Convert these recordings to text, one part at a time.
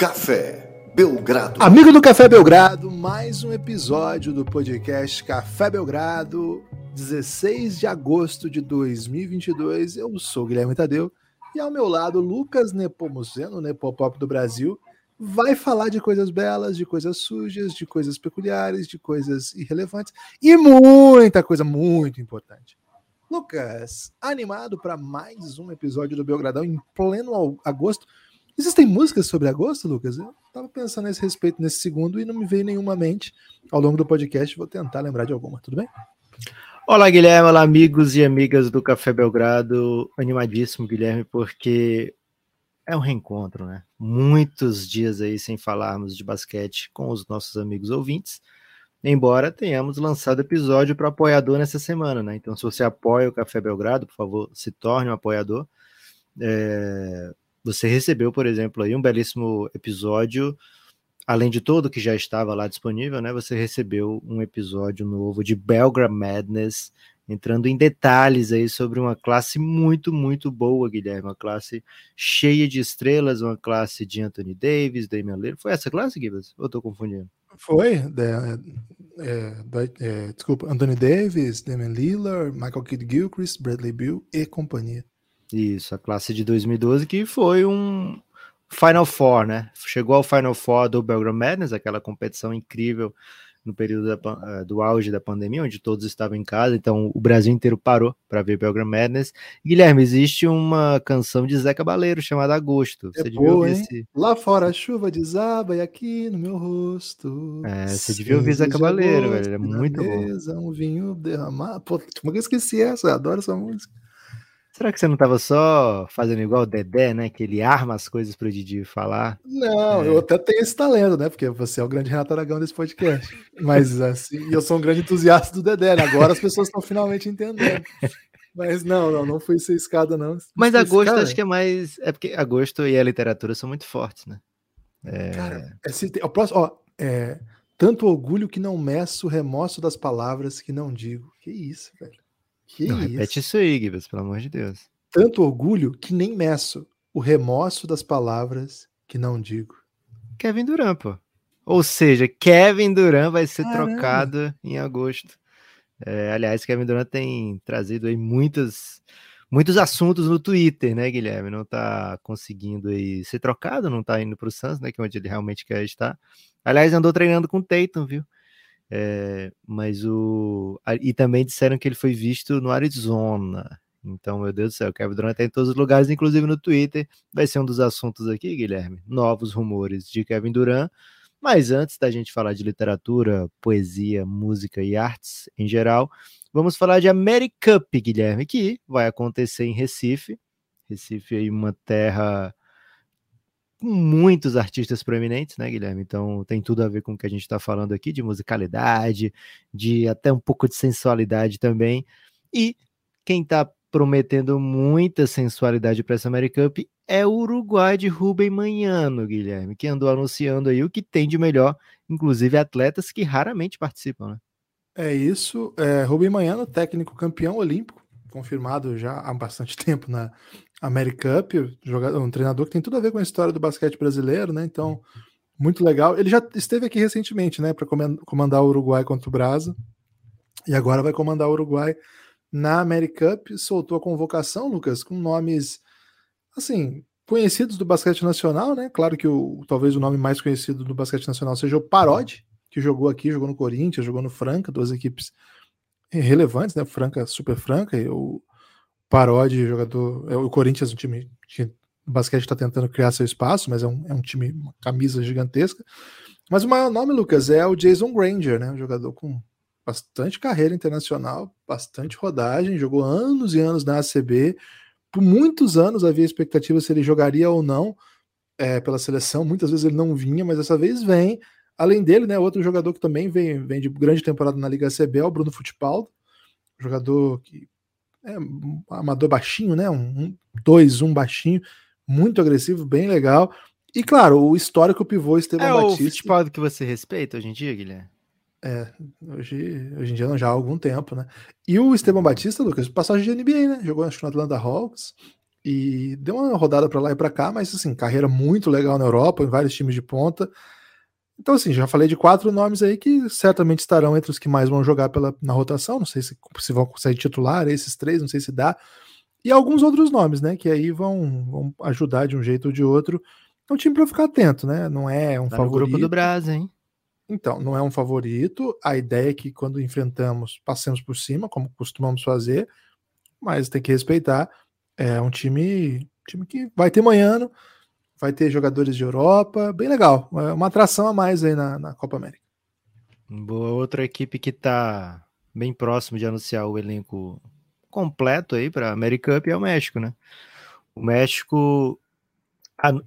Café Belgrado. Amigo do Café Belgrado, mais um episódio do podcast Café Belgrado, 16 de agosto de 2022. Eu sou Guilherme Tadeu e ao meu lado Lucas Nepomuceno, Nepopop do Brasil, vai falar de coisas belas, de coisas sujas, de coisas peculiares, de coisas irrelevantes e muita coisa muito importante. Lucas, animado para mais um episódio do Belgradão em pleno agosto. Existem músicas sobre agosto, Lucas? Eu estava pensando a esse respeito nesse segundo e não me veio nenhuma mente ao longo do podcast. Vou tentar lembrar de alguma, tudo bem? Olá, Guilherme. Olá, amigos e amigas do Café Belgrado. Animadíssimo, Guilherme, porque é um reencontro, né? Muitos dias aí sem falarmos de basquete com os nossos amigos ouvintes. Embora tenhamos lançado episódio para apoiador nessa semana, né? Então, se você apoia o Café Belgrado, por favor, se torne um apoiador. É... Você recebeu, por exemplo, aí um belíssimo episódio, além de todo que já estava lá disponível, né? Você recebeu um episódio novo de Belgram Madness, entrando em detalhes aí sobre uma classe muito, muito boa, Guilherme, uma classe cheia de estrelas, uma classe de Anthony Davis, Damian Lillard. Foi essa classe, Gibbs? Ou estou confundindo? Foi, é, é, é, desculpa, Anthony Davis, Damian Lillard, Michael Kidd Gilchrist, Bradley Bill e companhia. Isso, a classe de 2012 que foi um Final Four, né? Chegou ao Final Four do Belgram Madness, aquela competição incrível no período da, eh, do auge da pandemia, onde todos estavam em casa, então o Brasil inteiro parou para ver Belgram Madness. Guilherme, existe uma canção de Zé Cabaleiro chamada Agosto. Você é devia boa, ouvir esse... Lá fora a chuva desaba e aqui no meu rosto. É, você devia ouvir Zé Cabaleiro, velho, é muito mesa, bom. Um vinho derramado. Pô, como que eu esqueci essa? Eu adoro essa música. Será que você não estava só fazendo igual o Dedé, né? Que ele arma as coisas para o Didi falar? Não, é. eu até tenho esse talento, né? Porque você é o grande Renato Aragão desse podcast. Mas assim, eu sou um grande entusiasta do Dedé. Né? Agora as pessoas estão finalmente entendendo. Mas não, não, não fui ser escada, não. Mas agosto acho que é mais. É porque agosto e a literatura são muito fortes, né? É... Cara, esse, o próximo, ó, é, tanto orgulho que não meço, remorso das palavras que não digo. Que isso, velho. Que não, isso? repete isso aí, Gibbs, pelo amor de Deus. Tanto orgulho que nem meço, o remorso das palavras que não digo. Kevin Durant, pô. Ou seja, Kevin Durant vai ser Caramba. trocado em agosto. É, aliás, Kevin Durant tem trazido aí muitas, muitos assuntos no Twitter, né, Guilherme? Não tá conseguindo aí ser trocado, não tá indo pro Suns, né, que é onde ele realmente quer estar. Aliás, andou treinando com o Tatum, viu? É, mas o. E também disseram que ele foi visto no Arizona. Então, meu Deus do céu, o Kevin Durant está em todos os lugares, inclusive no Twitter. Vai ser um dos assuntos aqui, Guilherme. Novos rumores de Kevin Durant. Mas antes da gente falar de literatura, poesia, música e artes em geral, vamos falar de Americup, Guilherme, que vai acontecer em Recife. Recife aí uma terra com muitos artistas proeminentes, né, Guilherme? Então tem tudo a ver com o que a gente está falando aqui, de musicalidade, de até um pouco de sensualidade também. E quem está prometendo muita sensualidade para essa American Cup é o Uruguai de Rubem Manhano, Guilherme, que andou anunciando aí o que tem de melhor, inclusive atletas que raramente participam, né? É isso. É, Rubem Manhano, técnico campeão olímpico, confirmado já há bastante tempo na America Cup, jogador, um treinador que tem tudo a ver com a história do basquete brasileiro, né? Então, muito legal. Ele já esteve aqui recentemente, né, para comandar o Uruguai contra o Brasa, e agora vai comandar o Uruguai na America Cup. Soltou a convocação, Lucas, com nomes assim conhecidos do basquete nacional, né? Claro que o talvez o nome mais conhecido do basquete nacional seja o Parodi, que jogou aqui, jogou no Corinthians, jogou no Franca, duas equipes relevantes, né? Franca, super Franca, e o Parodi, jogador. É, o Corinthians, um time que o basquete está tentando criar seu espaço, mas é um, é um time, uma camisa gigantesca. Mas o maior nome, Lucas, é o Jason Granger, né? Um jogador com bastante carreira internacional, bastante rodagem, jogou anos e anos na ACB. Por muitos anos havia expectativa se ele jogaria ou não é, pela seleção. Muitas vezes ele não vinha, mas dessa vez vem. Além dele, né, outro jogador que também vem, vem de grande temporada na Liga ACB é o Bruno Futipaldo, jogador que é, um amador baixinho, né? Um 2, um, um baixinho, muito agressivo, bem legal. E claro, o histórico pivô Esteban é Batista. É o futebol que você respeita hoje em dia, Guilherme? É, hoje, hoje em dia não, já há algum tempo, né? E o Esteban Batista, Lucas, passagem de NBA, né? Jogou acho no Atlanta Hawks, e deu uma rodada para lá e para cá, mas assim, carreira muito legal na Europa, em vários times de ponta. Então, assim, já falei de quatro nomes aí que certamente estarão entre os que mais vão jogar pela, na rotação. Não sei se, se vão conseguir titular esses três, não sei se dá. E alguns outros nomes, né? Que aí vão, vão ajudar de um jeito ou de outro. É um time para ficar atento, né? Não é um tá favorito. grupo do Brasil, hein? Então, não é um favorito. A ideia é que quando enfrentamos, passemos por cima, como costumamos fazer, mas tem que respeitar. É um time, time que vai ter manhã, vai ter jogadores de Europa, bem legal. É uma atração a mais aí na, na Copa América. Boa, outra equipe que está bem próximo de anunciar o elenco completo aí para a America Cup é o México, né? O México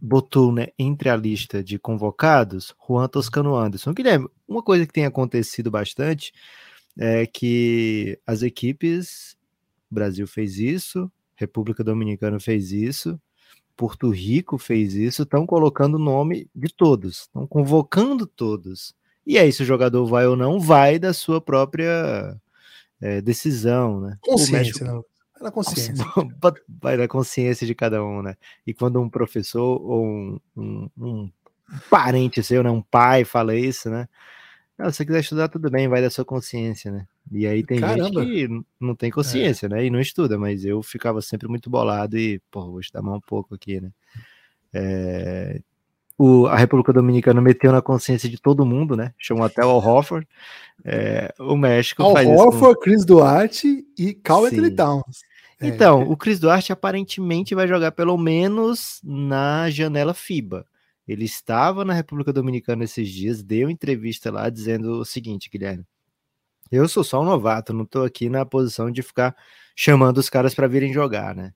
botou né, entre a lista de convocados Juan Toscano Anderson. Guilherme, uma coisa que tem acontecido bastante é que as equipes, Brasil fez isso, República Dominicana fez isso, Porto Rico fez isso, estão colocando o nome de todos, estão convocando todos. E aí, se o jogador vai ou não, vai da sua própria é, decisão, né? Consciência, México... Vai consciência. Vai da consciência de cada um, né? E quando um professor ou um, um, um parente seu, né? Um pai fala isso, né? Ah, se você quiser estudar, tudo bem, vai da sua consciência, né? E aí tem Caramba. gente que não tem consciência, é. né? E não estuda, mas eu ficava sempre muito bolado e, pô, vou estudar mais um pouco aqui, né? É... O, a República Dominicana meteu na consciência de todo mundo, né? Chamou até o Al Hofford. É, o México Al faz Horford, com... Chris Duarte e Carl Anthony Towns. É. Então, o Chris Duarte aparentemente vai jogar pelo menos na janela FIBA. Ele estava na República Dominicana esses dias, deu entrevista lá dizendo o seguinte, Guilherme. Eu sou só um novato, não estou aqui na posição de ficar chamando os caras para virem jogar, né?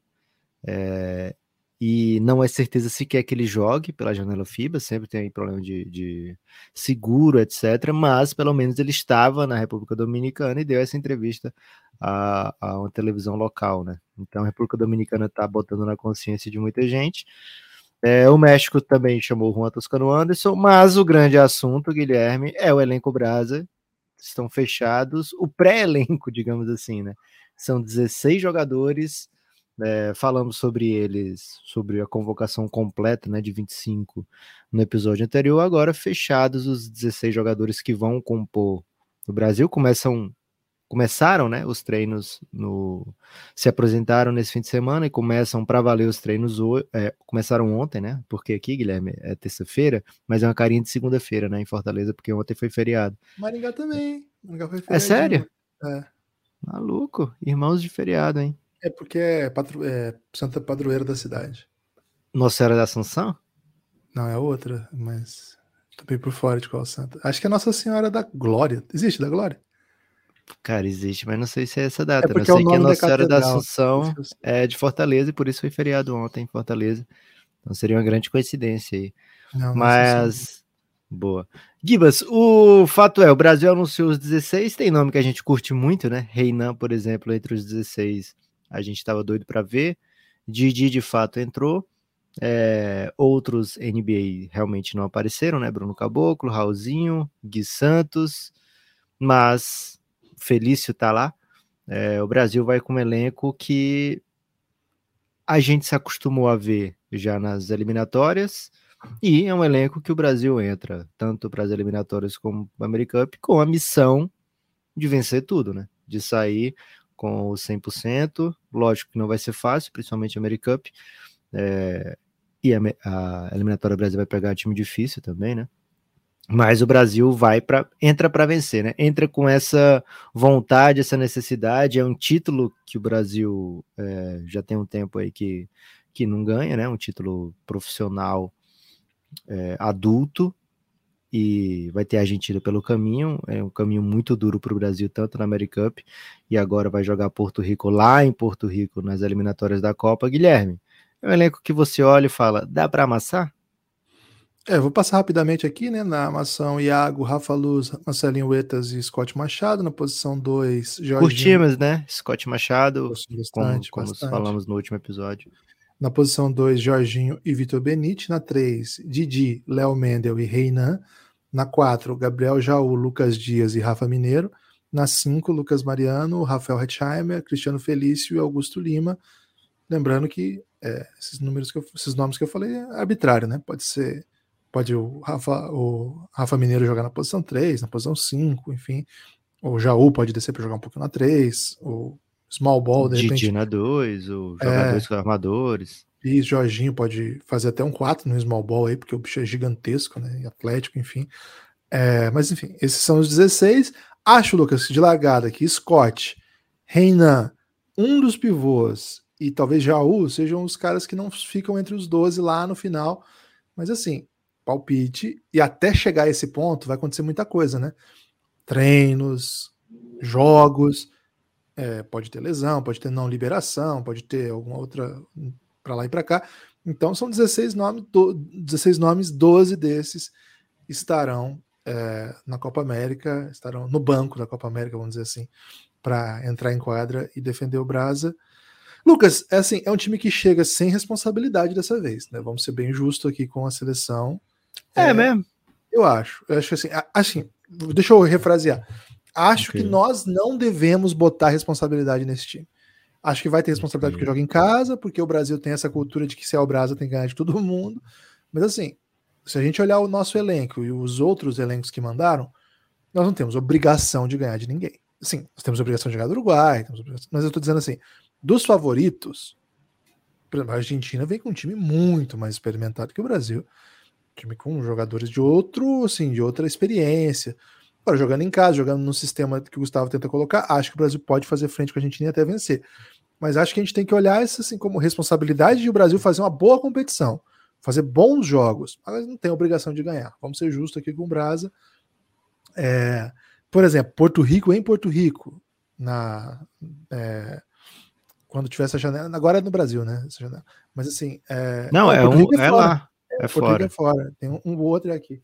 É, e não é certeza sequer que ele jogue pela janela FIBA, sempre tem problema de, de, seguro, etc. Mas pelo menos ele estava na República Dominicana e deu essa entrevista a, a uma televisão local, né? Então a República Dominicana está botando na consciência de muita gente. É, o México também chamou o Juan Toscano Anderson, mas o grande assunto, Guilherme, é o elenco Brasa. Estão fechados, o pré-elenco, digamos assim, né? São 16 jogadores é, falamos sobre eles, sobre a convocação completa né, de 25 no episódio anterior. Agora, fechados os 16 jogadores que vão compor o Brasil, começam, começaram né, os treinos, no, se apresentaram nesse fim de semana e começam para valer os treinos. É, começaram ontem, né? Porque aqui, Guilherme, é terça-feira, mas é uma carinha de segunda-feira, né? Em Fortaleza, porque ontem foi feriado. Maringá também. Maringá foi feriado. É sério? É. Maluco, irmãos de feriado, hein? É porque é, patro... é Santa Padroeira da cidade. Nossa Senhora da Assunção? Não, é outra, mas tô bem por fora de qual santa. Acho que é Nossa Senhora da Glória. Existe da Glória? Cara, existe, mas não sei se é essa data. É porque não sei é que a Nossa Senhora da Assunção é de Fortaleza e por isso foi feriado ontem em Fortaleza. Então seria uma grande coincidência aí. Não, mas. Boa. Gibas, o fato é, o Brasil anunciou os 16, tem nome que a gente curte muito, né? Reinan, por exemplo, entre os 16 a gente estava doido para ver. Didi de fato entrou. É, outros NBA realmente não apareceram, né? Bruno Caboclo, Raulzinho, Gui Santos, mas Felício tá lá. É, o Brasil vai com um elenco que a gente se acostumou a ver já nas eliminatórias, e é um elenco que o Brasil entra, tanto para as eliminatórias como para a American Cup, com a missão de vencer tudo, né? De sair com o 100%. Lógico que não vai ser fácil, principalmente a AmeriCup. É, e a, a eliminatória Brasil vai pegar time difícil também, né? Mas o Brasil vai para entra para vencer, né? Entra com essa vontade, essa necessidade. É um título que o Brasil é, já tem um tempo aí que, que não ganha, né? Um título profissional é, adulto e vai ter a Argentina pelo caminho, é um caminho muito duro para o Brasil, tanto na American Cup, e agora vai jogar Porto Rico lá em Porto Rico, nas eliminatórias da Copa. Guilherme, é um elenco que você olha e fala, dá para amassar? É, vou passar rapidamente aqui, né, na armação Iago, Rafa Luz, Marcelinho Huetas e Scott Machado, na posição 2, Jorge. Curtimos, né, Scott Machado, bastante, como, como falamos no último episódio. Na posição 2, Jorginho e Vitor Benite. Na 3, Didi, Léo Mendel e Reinan. Na 4, Gabriel Jaú, Lucas Dias e Rafa Mineiro. Na 5, Lucas Mariano, Rafael Hetzheimer, Cristiano Felício e Augusto Lima. Lembrando que é, esses números que eu, esses nomes que eu falei é arbitrário, né? Pode ser, pode o Rafa, o Rafa Mineiro jogar na posição 3, na posição 5, enfim. O Jaú pode descer para jogar um pouquinho na 3, o Small Ball, de repente. na 2, o jogadores é, com armadores. E Jorginho pode fazer até um 4 no Small Ball aí, porque o bicho é gigantesco, né? E atlético, enfim. É, mas enfim, esses são os 16. Acho, Lucas, de largada que Scott, Reinan, um dos pivôs e talvez Jaú sejam os caras que não ficam entre os 12 lá no final. Mas assim, palpite, e até chegar a esse ponto vai acontecer muita coisa, né? Treinos, jogos, é, pode ter lesão, pode ter não liberação, pode ter alguma outra para lá e para cá. Então são 16 nomes, do, 16 nomes, 12 desses estarão é, na Copa América, estarão no banco da Copa América, vamos dizer assim, para entrar em quadra e defender o Brasa. Lucas, é assim, é um time que chega sem responsabilidade dessa vez, né? Vamos ser bem justo aqui com a seleção. É, é mesmo? Eu acho. Eu acho assim, assim, deixa eu refrasear. Acho okay. que nós não devemos botar responsabilidade nesse time. Acho que vai ter responsabilidade okay. porque joga em casa, porque o Brasil tem essa cultura de que se é o Brasa tem que ganhar de todo mundo. Mas assim, se a gente olhar o nosso elenco e os outros elencos que mandaram, nós não temos obrigação de ganhar de ninguém. Sim, nós temos obrigação de ganhar do Uruguai, mas eu estou dizendo assim, dos favoritos, por exemplo, a Argentina vem com um time muito mais experimentado que o Brasil. Time com jogadores de outro, assim, de outra experiência. Agora, jogando em casa, jogando no sistema que o Gustavo tenta colocar, acho que o Brasil pode fazer frente com a Argentina e até vencer. Mas acho que a gente tem que olhar isso assim como responsabilidade de o Brasil fazer uma boa competição, fazer bons jogos, mas não tem obrigação de ganhar. Vamos ser justos aqui com o Brasa. É, por exemplo, Porto Rico em Porto Rico, na, é, quando tiver essa janela. Agora é no Brasil, né? Mas assim. É, não, é, um, é, é lá. É, é fora. É fora. Tem um, um outro aqui.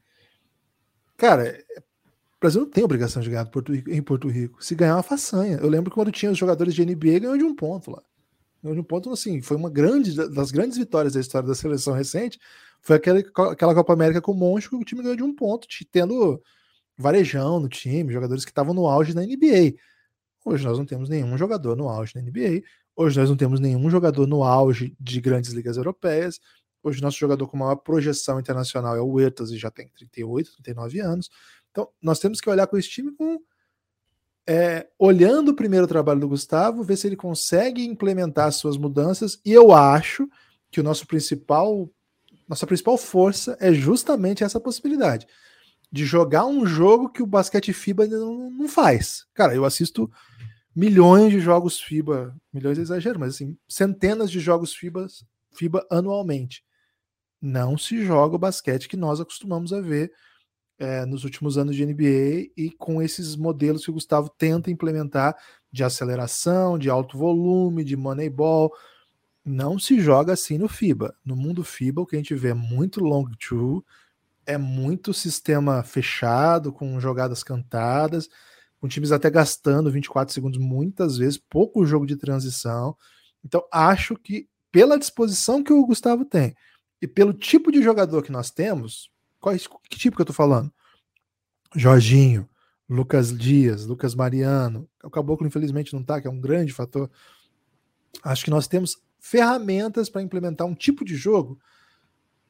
Cara, o Brasil não tem obrigação de ganhar Porto Rico, em Porto Rico. Se ganhar, é uma façanha. Eu lembro que quando tinha os jogadores de NBA, ganhou de um ponto lá. Ganhou de um ponto, assim, foi uma grande, das grandes vitórias da história da seleção recente. Foi aquela, aquela Copa América com o Monte que o time ganhou de um ponto, tendo varejão no time, jogadores que estavam no auge da NBA. Hoje nós não temos nenhum jogador no auge da NBA. Hoje nós não temos nenhum jogador no auge de grandes ligas europeias. Hoje nosso jogador com maior projeção internacional é o Huertas e já tem 38, 39 anos. Então nós temos que olhar com esse time com é, olhando o primeiro trabalho do Gustavo, ver se ele consegue implementar as suas mudanças. E eu acho que o nosso principal, nossa principal força é justamente essa possibilidade de jogar um jogo que o basquete FIBA ainda não, não faz. Cara, eu assisto milhões de jogos FIBA, milhões é exagero, mas assim, centenas de jogos FIBA, FIBA anualmente. Não se joga o basquete que nós acostumamos a ver é, nos últimos anos de NBA e com esses modelos que o Gustavo tenta implementar de aceleração, de alto volume, de moneyball. Não se joga assim no FIBA. No mundo FIBA, o que a gente vê é muito long two, é muito sistema fechado, com jogadas cantadas com times até gastando 24 segundos muitas vezes, pouco jogo de transição. Então, acho que pela disposição que o Gustavo tem e pelo tipo de jogador que nós temos, qual, que tipo que eu tô falando? Jorginho, Lucas Dias, Lucas Mariano, o Caboclo infelizmente não tá, que é um grande fator. Acho que nós temos ferramentas para implementar um tipo de jogo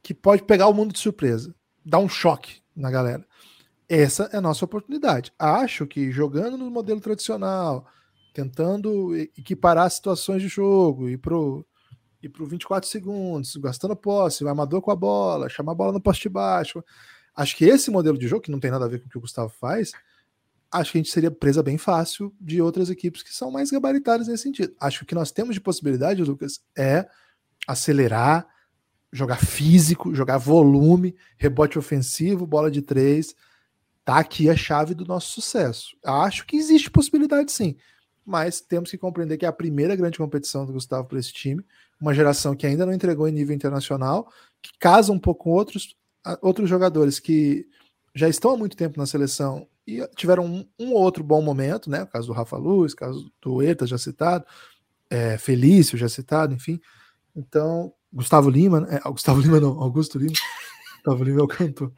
que pode pegar o mundo de surpresa, dar um choque na galera essa é a nossa oportunidade. Acho que jogando no modelo tradicional, tentando equiparar situações de jogo e pro e pro 24 segundos, gastando posse, o amador com a bola, chamar a bola no poste baixo. Acho que esse modelo de jogo, que não tem nada a ver com o que o Gustavo faz, acho que a gente seria presa bem fácil de outras equipes que são mais gabaritadas nesse sentido. Acho que o que nós temos de possibilidade, Lucas, é acelerar, jogar físico, jogar volume, rebote ofensivo, bola de três Tá aqui a chave do nosso sucesso. Acho que existe possibilidade sim, mas temos que compreender que é a primeira grande competição do Gustavo para esse time, uma geração que ainda não entregou em nível internacional, que casa um pouco com outros, outros jogadores que já estão há muito tempo na seleção e tiveram um, um outro bom momento, né? O caso do Rafa Luz, o caso do Eta já citado, é, Felício já citado, enfim. Então, Gustavo Lima, é, Gustavo Lima não, Augusto Lima. Gustavo Lima é o cantor.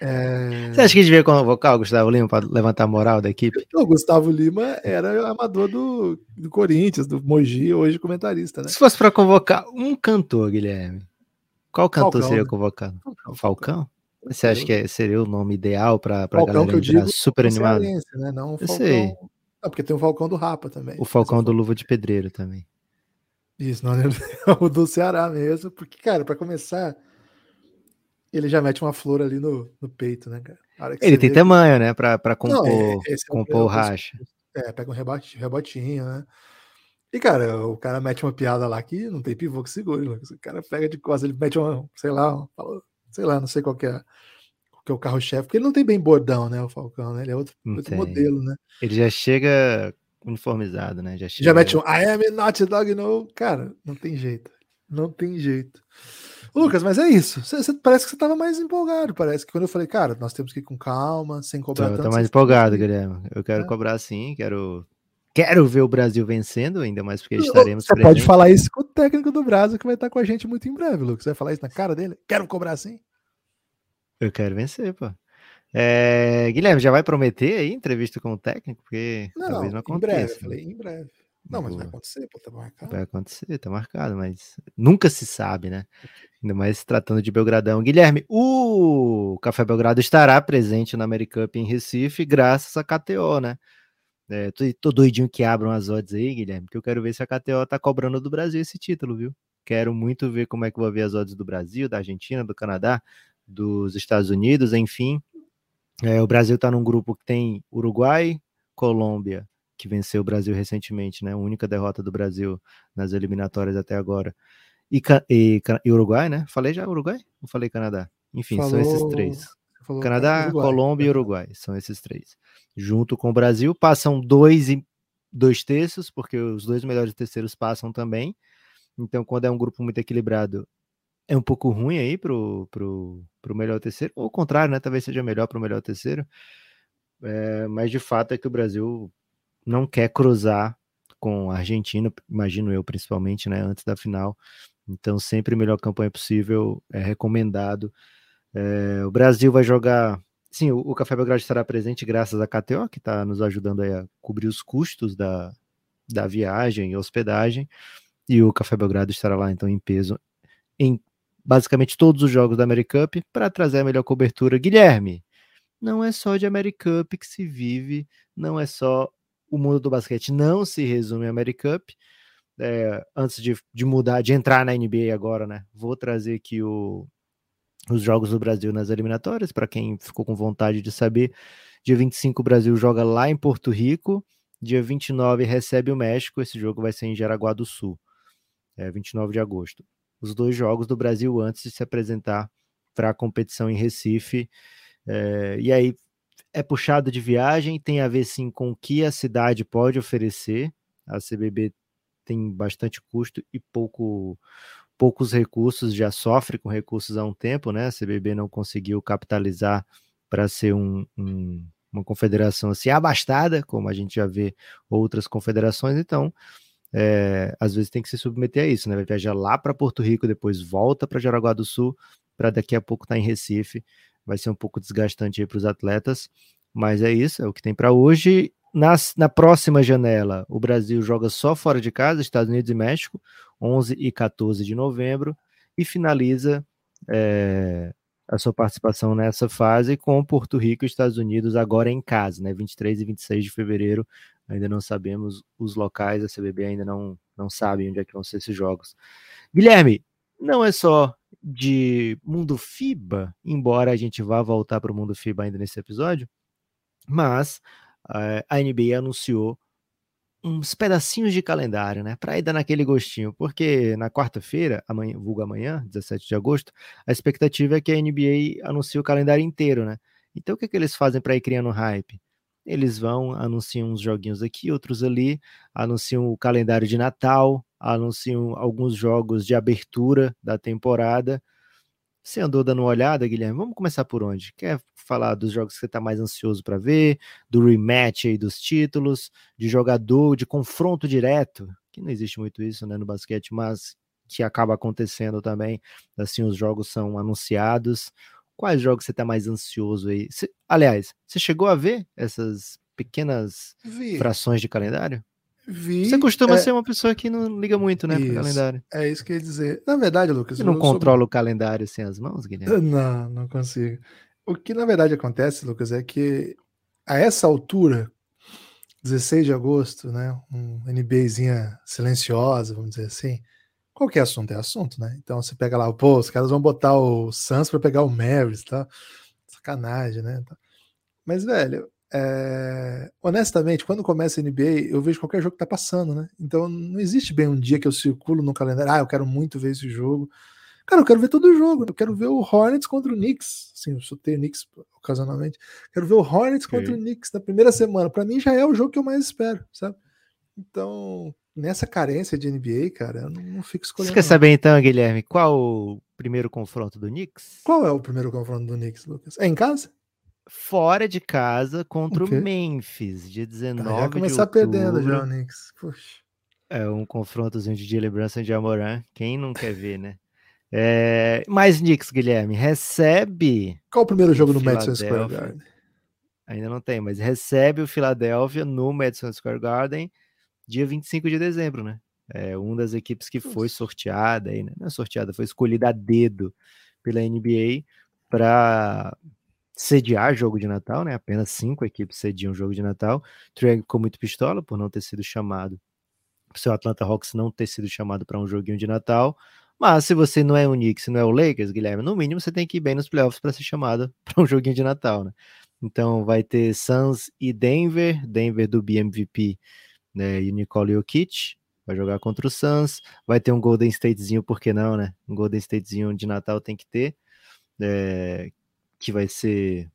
É... Você acha que devia convocar o Gustavo Lima para levantar a moral da equipe? O Gustavo Lima era amador do, do Corinthians, do Mogi, hoje comentarista, né? Se fosse para convocar um cantor, Guilherme, qual cantor Falcão, seria né? convocado? Falcão. Falcão? Você acha que é, seria o nome ideal para a galera que eu digo, super animada? Né? Não o Falcão. Eu sei. Não, porque tem o Falcão do Rapa também. O Falcão do Luva de Pedreiro também. Isso, não é o do Ceará mesmo, porque, cara, para começar, ele já mete uma flor ali no, no peito, né, cara? Ele tem tamanho, né, pra, pra compor, não, é, compor é o racha. É, pega um rebote, rebotinho, né? E, cara, o cara mete uma piada lá que não tem pivô que segure. O cara pega de costas, ele mete uma, sei lá, sei lá, não sei qual que é, qual que é o carro-chefe, porque ele não tem bem bordão, né, o Falcão, né? Ele é outro, outro modelo, né? Ele já chega uniformizado, né? Já, chega... já mete um I am not a dog, no. Cara, não tem jeito. Não tem jeito. Lucas, mas é isso. Você, você, parece que você estava mais empolgado. Parece que quando eu falei, cara, nós temos que ir com calma, sem cobrar tô, tanto. Tô mais empolgado, Guilherme. Eu quero é. cobrar sim, quero. Quero ver o Brasil vencendo, ainda mais porque estaremos. Você pode falar isso com o técnico do Brasil que vai estar com a gente muito em breve, Lucas. Você vai falar isso na cara dele? Quero cobrar sim. Eu quero vencer, pô. É, Guilherme, já vai prometer aí entrevista com o técnico? Porque não, talvez não aconteça. Em breve, eu falei, em breve. Não, mas vai acontecer, pô, tá marcado. Vai acontecer, tá marcado, mas nunca se sabe, né? Ainda mais se tratando de Belgradão. Guilherme, o Café Belgrado estará presente na Americup em Recife, graças a KTO, né? É, tô, tô doidinho que abram as odds aí, Guilherme, porque eu quero ver se a KTO tá cobrando do Brasil esse título, viu? Quero muito ver como é que vou ver as odds do Brasil, da Argentina, do Canadá, dos Estados Unidos, enfim. É, o Brasil está num grupo que tem Uruguai, Colômbia, que venceu o Brasil recentemente, né? A única derrota do Brasil nas eliminatórias até agora. E, e, e Uruguai, né? Falei já Uruguai? Ou falei Canadá? Enfim, Falou... são esses três. Canadá, Uruguai. Colômbia e Uruguai. São esses três. Junto com o Brasil, passam dois e dois terços, porque os dois melhores terceiros passam também. Então, quando é um grupo muito equilibrado, é um pouco ruim aí pro, pro, pro melhor terceiro, ou o contrário, né? Talvez seja melhor pro melhor terceiro. É, mas de fato é que o Brasil não quer cruzar com a Argentina, imagino eu principalmente, né? Antes da final. Então, sempre a melhor campanha possível é recomendado. É, o Brasil vai jogar. Sim, o, o Café Belgrado estará presente graças à KTO, que está nos ajudando a cobrir os custos da, da viagem e hospedagem. E o Café Belgrado estará lá, então, em peso, em basicamente todos os jogos da Americup para trazer a melhor cobertura. Guilherme, não é só de Americup que se vive, não é só o mundo do basquete, não se resume a Americup. É, antes de, de mudar, de entrar na NBA agora, né? Vou trazer aqui o, os jogos do Brasil nas eliminatórias, para quem ficou com vontade de saber. Dia 25 o Brasil joga lá em Porto Rico, dia 29 recebe o México, esse jogo vai ser em Jaraguá do Sul, é 29 de agosto os dois jogos do Brasil antes de se apresentar para a competição em Recife. É, e aí é puxado de viagem, tem a ver sim com o que a cidade pode oferecer. A CBB tem bastante custo e pouco poucos recursos, já sofre com recursos há um tempo, né? A CBB não conseguiu capitalizar para ser um, um, uma confederação assim abastada, como a gente já vê outras confederações, então é, às vezes tem que se submeter a isso, né? Vai viajar lá para Porto Rico, depois volta para Jaraguá do Sul, para daqui a pouco estar tá em Recife. Vai ser um pouco desgastante para os atletas, mas é isso, é o que tem para hoje. Nas, na próxima janela, o Brasil joga só fora de casa, Estados Unidos e México, 11 e 14 de novembro, e finaliza é, a sua participação nessa fase com Porto Rico e Estados Unidos agora em casa, né? 23 e 26 de fevereiro, ainda não sabemos os locais, a CBB ainda não, não sabe onde é que vão ser esses jogos. Guilherme, não é só de mundo FIBA, embora a gente vá voltar para o mundo FIBA ainda nesse episódio, mas uh, a NBA anunciou uns pedacinhos de calendário, né? Para ir dar naquele gostinho, porque na quarta-feira, amanhã, vulgo amanhã, 17 de agosto, a expectativa é que a NBA anuncie o calendário inteiro, né? Então o que, é que eles fazem para ir criando hype? Eles vão, anunciam uns joguinhos aqui, outros ali, anunciam o calendário de Natal, anunciam alguns jogos de abertura da temporada. Você andou dando uma olhada, Guilherme? Vamos começar por onde? Quer falar dos jogos que você está mais ansioso para ver, do rematch aí dos títulos, de jogador, de confronto direto, que não existe muito isso né, no basquete, mas que acaba acontecendo também. Assim, os jogos são anunciados, quais jogos você tá mais ansioso aí? Você, aliás, você chegou a ver essas pequenas Vi. frações de calendário? Vi, você costuma é... ser uma pessoa que não liga muito, né, pro calendário. É isso que eu ia dizer. Na verdade, Lucas. Você não controla sou... o calendário sem as mãos, Guilherme? Não, não consigo. O que na verdade acontece, Lucas, é que a essa altura, 16 de agosto, né, um NBAzinha silenciosa, vamos dizer assim, qualquer assunto é assunto, né? Então você pega lá, pô, os caras vão botar o Suns para pegar o Mavericks, tá? Sacanagem, né? Mas, velho, é... honestamente, quando começa a NBA, eu vejo qualquer jogo que tá passando, né? Então não existe bem um dia que eu circulo no calendário, ah, eu quero muito ver esse jogo. Cara, eu quero ver todo o jogo. Eu quero ver o Hornets contra o Knicks. Sim, eu chutei o Knicks ocasionalmente. Quero ver o Hornets okay. contra o Knicks na primeira semana. Para mim já é o jogo que eu mais espero, sabe? Então, nessa carência de NBA, cara, eu não, não fico escolhendo. Você quer saber então, Guilherme, qual o primeiro confronto do Knicks? Qual é o primeiro confronto do Knicks, Lucas? É em casa? Fora de casa contra okay. o Memphis, dia 19 tá, já começar perdendo já o Knicks. Puxa. É um confrontozinho de Brunson de Amoran. Quem não quer ver, né? É, mais Knicks, Guilherme, recebe. Qual o primeiro jogo no Madison Square Garden? Ainda não tem, mas recebe o Philadelphia no Madison Square Garden dia 25 de dezembro, né? É uma das equipes que foi sorteada, aí, né? não é sorteada, foi escolhida a dedo pela NBA para sediar jogo de Natal, né? Apenas cinco equipes sediam jogo de Natal. Triangle ficou muito pistola por não ter sido chamado, o seu Atlanta Hawks não ter sido chamado para um joguinho de Natal. Mas se você não é o Knicks, não é o Lakers, Guilherme, no mínimo você tem que ir bem nos playoffs para ser chamado para um joguinho de Natal, né? Então vai ter Suns e Denver, Denver do BMVP, né, e Nicole Jokic, vai jogar contra o Suns, vai ter um Golden Statezinho, por que não, né? Um Golden Statezinho de Natal tem que ter, é, que vai ser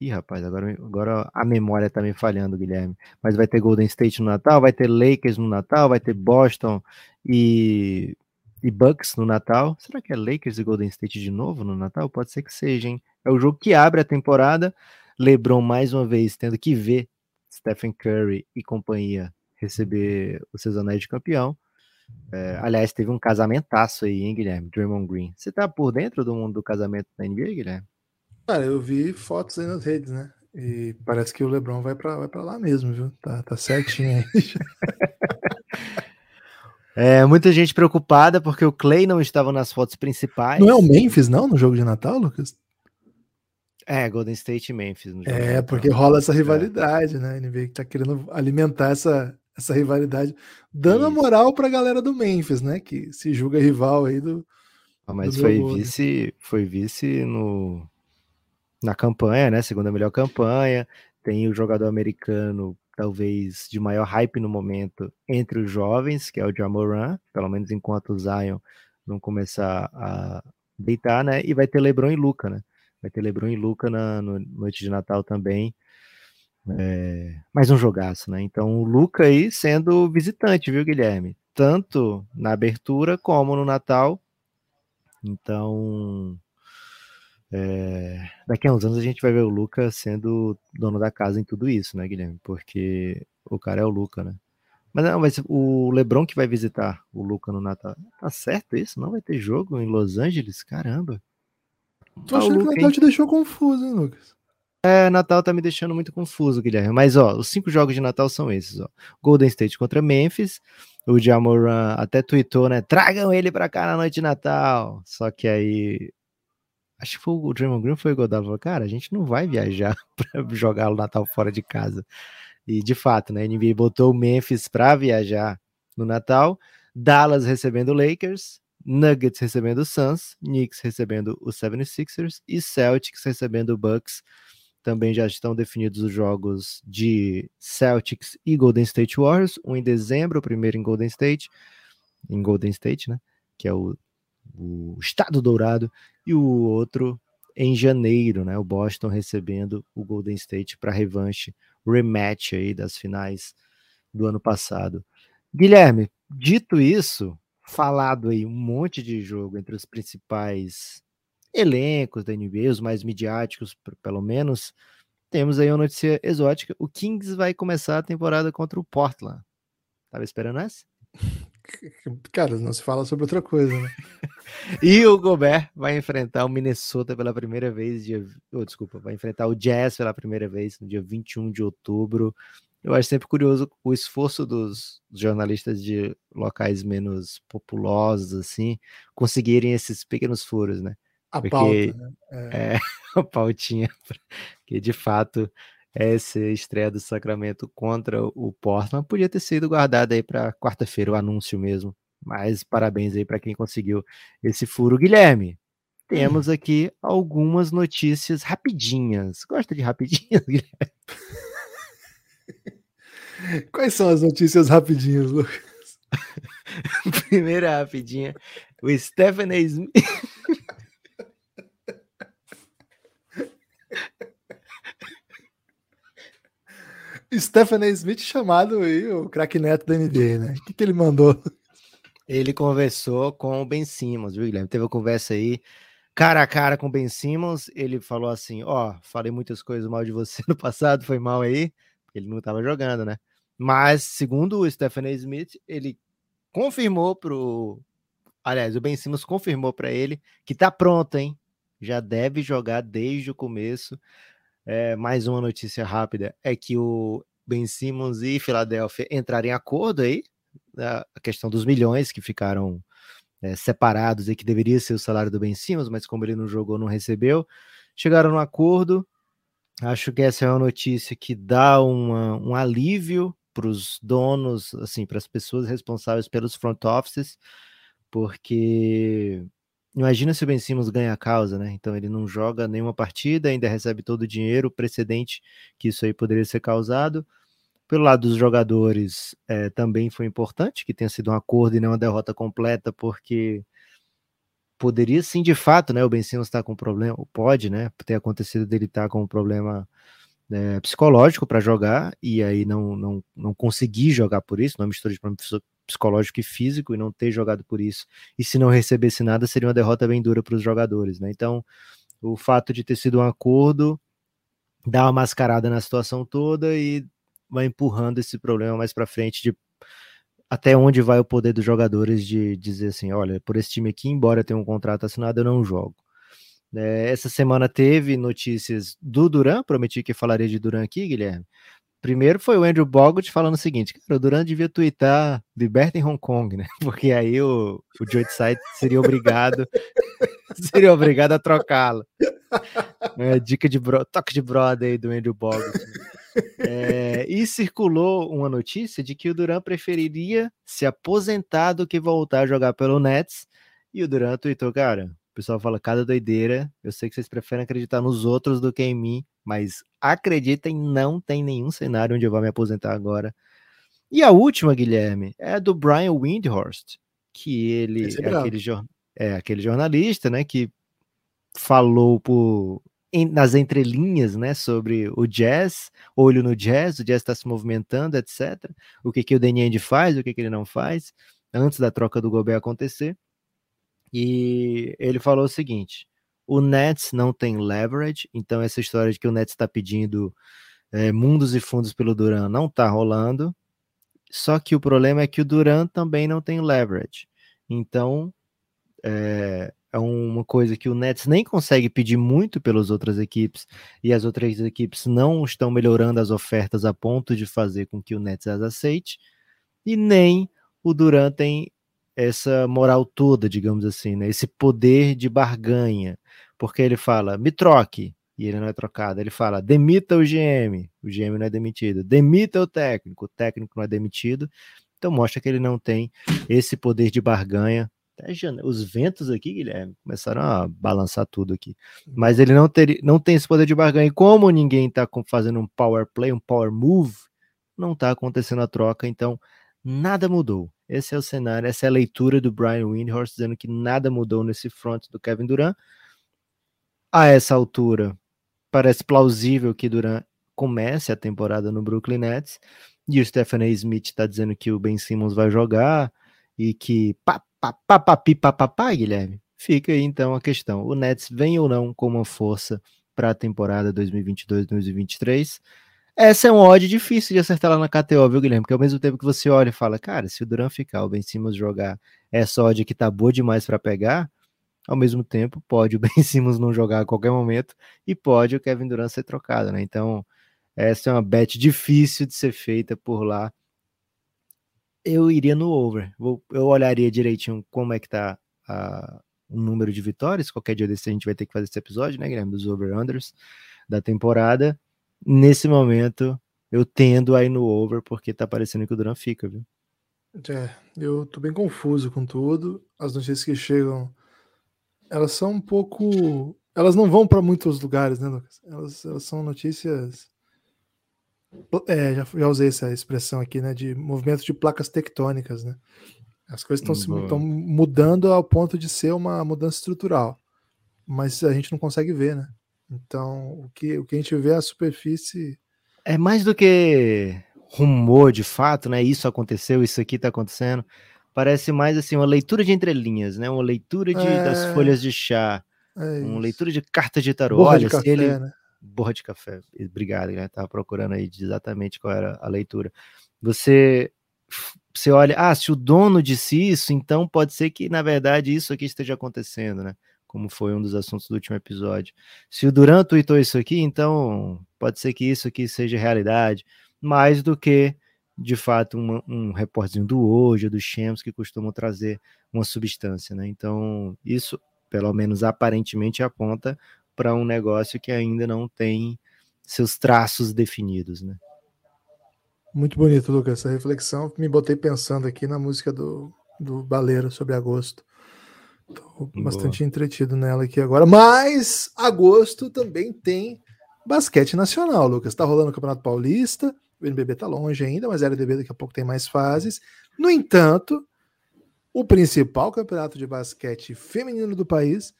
Ih, rapaz, agora, agora a memória tá me falhando, Guilherme. Mas vai ter Golden State no Natal, vai ter Lakers no Natal, vai ter Boston e e Bucks no Natal. Será que é Lakers e Golden State de novo no Natal? Pode ser que seja, hein? É o jogo que abre a temporada. LeBron mais uma vez tendo que ver Stephen Curry e companhia receber os seus anéis de campeão. É, aliás, teve um casamentaço aí, hein, Guilherme? Draymond Green. Você tá por dentro do mundo do casamento da NBA, Guilherme? Cara, eu vi fotos aí nas redes, né? E parece que o LeBron vai para vai pra lá mesmo, viu? Tá, tá certinho aí. É, muita gente preocupada porque o Clay não estava nas fotos principais. Não é o Memphis, não, no jogo de Natal, Lucas? É, Golden State e Memphis. é, porque rola essa rivalidade, é. né? A NBA que tá querendo alimentar essa, essa rivalidade, dando Isso. a moral pra galera do Memphis, né? Que se julga rival aí do. Ah, mas do foi vice, foi vice no, na campanha, né? Segunda melhor campanha. Tem o jogador americano talvez de maior hype no momento entre os jovens, que é o Jamoran, pelo menos enquanto o Zion não começar a deitar, né? E vai ter LeBron e Luca, né? Vai ter LeBron e Luca na no, noite de Natal também. É, mais um jogaço, né? Então o Luca aí sendo visitante, viu, Guilherme? Tanto na abertura como no Natal. Então é, daqui a uns anos a gente vai ver o Luca sendo dono da casa em tudo isso, né, Guilherme? Porque o cara é o Luca, né? Mas não, mas o Lebron que vai visitar o Luca no Natal. Tá certo isso? Não vai ter jogo em Los Angeles? Caramba. Tô ah, achando que o Natal hein? te deixou confuso, hein, Lucas? É, Natal tá me deixando muito confuso, Guilherme. Mas, ó, os cinco jogos de Natal são esses, ó. Golden State contra Memphis. O Jamoran até tweetou, né? Tragam ele pra cá na noite de Natal. Só que aí acho que foi o Draymond Green foi o Godal falou, cara, a gente não vai viajar para jogar o Natal fora de casa. E de fato, né, a NBA botou o Memphis para viajar no Natal, Dallas recebendo o Lakers, Nuggets recebendo o Suns, Knicks recebendo o 76ers e Celtics recebendo o Bucks. Também já estão definidos os jogos de Celtics e Golden State Warriors, um em dezembro, o primeiro em Golden State, em Golden State, né, que é o o Estado Dourado, e o outro em janeiro, né? O Boston recebendo o Golden State para revanche, rematch aí das finais do ano passado. Guilherme, dito isso, falado aí um monte de jogo entre os principais elencos da NBA, os mais midiáticos, pelo menos, temos aí uma notícia exótica. O Kings vai começar a temporada contra o Portland. Tava esperando essa? Cara, não se fala sobre outra coisa, né? e o Gobert vai enfrentar o Minnesota pela primeira vez, dia, oh, desculpa, vai enfrentar o Jazz pela primeira vez no dia 21 de outubro. Eu acho sempre curioso o esforço dos jornalistas de locais menos populosos, assim, conseguirem esses pequenos furos, né? A Porque, pauta, né? É, é a pautinha, que de fato essa estreia do Sacramento contra o Portland podia ter sido guardada aí para quarta-feira, o anúncio mesmo. Mas parabéns aí para quem conseguiu esse furo. Guilherme, temos aqui algumas notícias rapidinhas. Gosta de rapidinhas, Guilherme? Quais são as notícias rapidinhas, Lucas? Primeira rapidinha. O Stephen A. Smith. Stephen A. Smith chamado aí, o craque neto da NBA, né? O que, que ele mandou? Ele conversou com o Ben Simmons, viu, Guilherme? Teve uma conversa aí, cara a cara com o Ben Simmons. Ele falou assim: Ó, oh, falei muitas coisas mal de você no passado, foi mal aí, ele não estava jogando, né? Mas, segundo o Stephen A. Smith, ele confirmou pro. Aliás, o Ben Simmons confirmou para ele que tá pronto, hein? Já deve jogar desde o começo. É, mais uma notícia rápida é que o Ben Simmons e Filadélfia entraram em acordo aí, a questão dos milhões que ficaram é, separados e que deveria ser o salário do Ben Simmons, mas como ele não jogou, não recebeu. Chegaram no acordo. Acho que essa é uma notícia que dá uma, um alívio para os donos, assim, para as pessoas responsáveis pelos front offices, porque Imagina se o Ben Simmons ganha a causa, né? Então ele não joga nenhuma partida, ainda recebe todo o dinheiro, precedente que isso aí poderia ser causado. Pelo lado dos jogadores, é, também foi importante que tenha sido um acordo e não uma derrota completa, porque poderia sim, de fato, né? O Ben Simmons está com problema, pode, né? Ter acontecido dele estar tá com um problema é, psicológico para jogar e aí não, não, não conseguir jogar por isso, não mistura de problema psicológico e físico e não ter jogado por isso. E se não recebesse nada, seria uma derrota bem dura para os jogadores, né? Então, o fato de ter sido um acordo dá uma mascarada na situação toda e vai empurrando esse problema mais para frente de até onde vai o poder dos jogadores de dizer assim, olha, por esse time aqui, embora tenha um contrato assinado, eu não jogo. É, essa semana teve notícias do Duran, prometi que falaria de Duran aqui, Guilherme, Primeiro foi o Andrew Bogut falando o seguinte, cara, o Durant devia twittar liberta em Hong Kong, né? Porque aí o, o Joe Site seria obrigado seria obrigado a trocá-lo. É, dica de bro, toque de brother aí do Andrew Bogut. É, e circulou uma notícia de que o Durant preferiria se aposentar do que voltar a jogar pelo Nets. E o Durant tweetou, cara, o pessoal fala cada doideira. Eu sei que vocês preferem acreditar nos outros do que em mim, mas acreditem, não tem nenhum cenário onde eu vou me aposentar agora. E a última, Guilherme, é do Brian Windhorst, que ele é, é aquele, é aquele jornalista, né, que falou por, em, nas entrelinhas, né, sobre o jazz, olho no jazz, o jazz está se movimentando, etc. O que, que o Danny faz, o que, que ele não faz, antes da troca do Gobert acontecer. E ele falou o seguinte: o Nets não tem leverage, então essa história de que o Nets está pedindo é, mundos e fundos pelo Duran não está rolando. Só que o problema é que o Duran também não tem leverage. Então é, é uma coisa que o Nets nem consegue pedir muito pelas outras equipes e as outras equipes não estão melhorando as ofertas a ponto de fazer com que o Nets as aceite. E nem o Duran tem essa moral toda, digamos assim, né? esse poder de barganha, porque ele fala, me troque, e ele não é trocado, ele fala, demita o GM, o GM não é demitido, demita o técnico, o técnico não é demitido, então mostra que ele não tem esse poder de barganha. Os ventos aqui, Guilherme, começaram a balançar tudo aqui. Mas ele não, ter, não tem esse poder de barganha. E como ninguém está fazendo um power play, um power move, não está acontecendo a troca, então nada mudou. Esse é o cenário, essa é a leitura do Brian Windhorst, dizendo que nada mudou nesse front do Kevin Durant. A essa altura, parece plausível que Durant comece a temporada no Brooklyn Nets. E o Stephen A. Smith está dizendo que o Ben Simmons vai jogar e que papapi papapá, Guilherme. Fica aí então a questão: o Nets vem ou não com uma força para a temporada 2022-2023? essa é um odd difícil de acertar lá na KTO, viu, Guilherme? Porque ao mesmo tempo que você olha e fala, cara, se o Duran ficar, o Ben Simmons jogar essa odd que tá boa demais para pegar, ao mesmo tempo pode o Ben Simmons não jogar a qualquer momento e pode o Kevin Durant ser trocado, né? Então, essa é uma bet difícil de ser feita por lá. Eu iria no over. eu olharia direitinho como é que tá a, o número de vitórias. Qualquer dia desse a gente vai ter que fazer esse episódio, né, Guilherme? Dos over-unders da temporada nesse momento, eu tendo a ir no over, porque tá parecendo que o Duran fica, viu? É, eu tô bem confuso com tudo. As notícias que chegam, elas são um pouco. Elas não vão para muitos lugares, né, Lucas? Elas, elas são notícias. É, já, já usei essa expressão aqui, né? De movimento de placas tectônicas, né? As coisas estão mudando ao ponto de ser uma mudança estrutural. Mas a gente não consegue ver, né? Então, o que, o que a gente vê é a superfície. É mais do que rumor de fato, né? Isso aconteceu, isso aqui tá acontecendo. Parece mais assim, uma leitura de entrelinhas, né? Uma leitura de, é... das folhas de chá. É uma leitura de cartas de tarô. Borra Olha, de café, ele... né? Borra de café. Obrigado, né? Tava procurando aí exatamente qual era a leitura. Você você olha, ah, se o dono disse isso, então pode ser que na verdade isso aqui esteja acontecendo, né? como foi um dos assuntos do último episódio. Se o Duran tweetou isso aqui, então pode ser que isso aqui seja realidade, mais do que, de fato, um, repórterzinho do hoje, do Shams, que costumam trazer uma substância, né? Então, isso, pelo menos aparentemente, aponta para um negócio que ainda não tem seus traços definidos, né? Muito bonito, Lucas, essa reflexão. Me botei pensando aqui na música do, do Baleiro sobre agosto. Tô bastante Boa. entretido nela aqui agora. Mas agosto também tem basquete nacional, Lucas. Tá rolando o Campeonato Paulista. O NBB tá longe ainda, mas a LDB daqui a pouco tem mais fases. No entanto, o principal campeonato de basquete feminino do país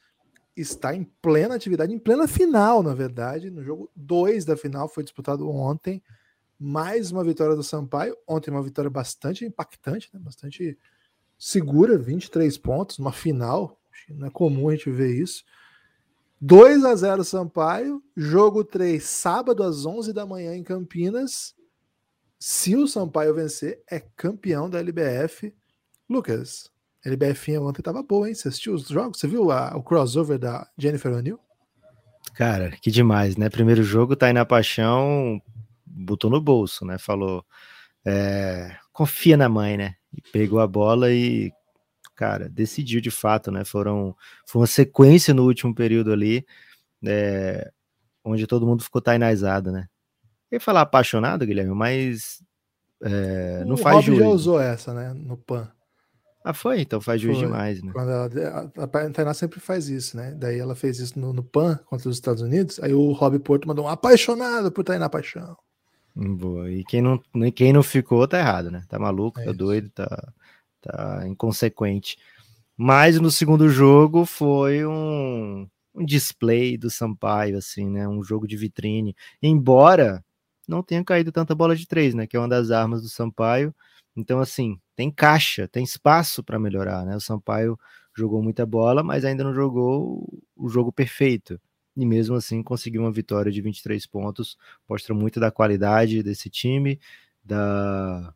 está em plena atividade, em plena final, na verdade. No jogo 2 da final foi disputado ontem. Mais uma vitória do Sampaio. Ontem uma vitória bastante impactante, né? bastante segura 23 pontos, uma final, não é comum a gente ver isso. 2 a 0 Sampaio, jogo 3, sábado às 11 da manhã em Campinas. Se o Sampaio vencer, é campeão da LBF. Lucas, LBF ontem tava boa, hein? Você assistiu os jogos? Você viu a, o crossover da Jennifer O'Neill? Cara, que demais, né? Primeiro jogo, tá aí na paixão, botou no bolso, né? Falou, é, confia na mãe, né? E pegou a bola e, cara, decidiu de fato, né? Foram, foi uma sequência no último período ali, é, onde todo mundo ficou tainazado, né? Eu ia falar apaixonado, Guilherme, mas é, não o faz juiz. já usou essa, né? No PAN. Ah, foi? Então faz juiz foi. demais, né? Quando ela, a, a Tainá sempre faz isso, né? Daí ela fez isso no, no PAN contra os Estados Unidos. Aí o Rob Porto mandou um apaixonado por Tainá Paixão. Boa. E quem não, quem não ficou tá errado, né? Tá maluco, é tá isso. doido, tá, tá inconsequente. Mas no segundo jogo foi um, um display do Sampaio, assim, né? Um jogo de vitrine. Embora não tenha caído tanta bola de três, né? Que é uma das armas do Sampaio. Então, assim, tem caixa, tem espaço para melhorar, né? O Sampaio jogou muita bola, mas ainda não jogou o jogo perfeito e mesmo assim conseguiu uma vitória de 23 pontos. Mostra muito da qualidade desse time, da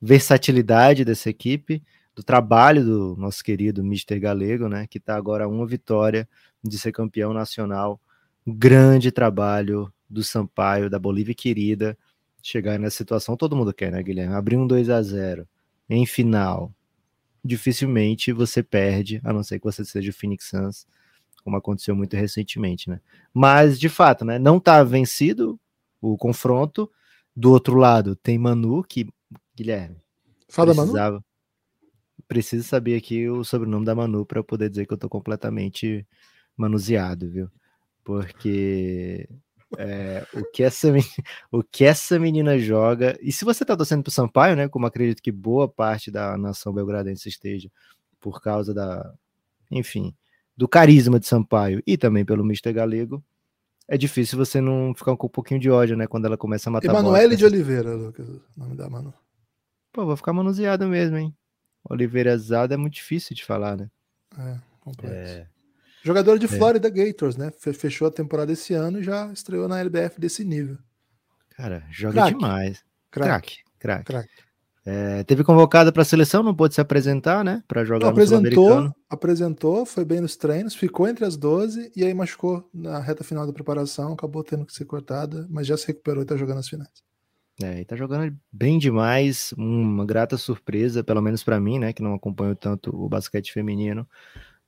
versatilidade dessa equipe, do trabalho do nosso querido Mister Galego, né, que está agora uma vitória de ser campeão nacional. grande trabalho do Sampaio, da Bolívia querida, chegar nessa situação. Todo mundo quer, né, Guilherme? Abrir um 2 a 0 em final. Dificilmente você perde, a não ser que você seja o Phoenix Suns como aconteceu muito recentemente, né? Mas, de fato, né, não está vencido o confronto. Do outro lado, tem Manu, que, Guilherme, Fala precisava, Manu? Preciso saber aqui o sobrenome da Manu para poder dizer que eu estou completamente manuseado, viu? Porque é, o, que essa, o que essa menina joga. E se você está torcendo para o Sampaio, né? Como acredito que boa parte da nação belgradense esteja, por causa da. Enfim, do carisma de Sampaio e também pelo Mister Galego, é difícil você não ficar com um pouquinho de ódio, né? Quando ela começa a matar Emanuele de Oliveira, Lucas, o nome da Manu. Pô, vou ficar manuseado mesmo, hein? Oliveira Zada é muito difícil de falar, né? É, complexo. É... Jogador de é. Florida Gators, né? Fechou a temporada esse ano e já estreou na LBF desse nível. Cara, joga crack. demais. Crack. Crack. crack. É, teve convocado para a seleção, não pôde se apresentar, né? Para jogar não, apresentou, apresentou, foi bem nos treinos, ficou entre as 12 e aí machucou na reta final da preparação, acabou tendo que ser cortada, mas já se recuperou e está jogando as finais. É, e tá jogando bem demais, uma grata surpresa, pelo menos para mim, né, que não acompanho tanto o basquete feminino.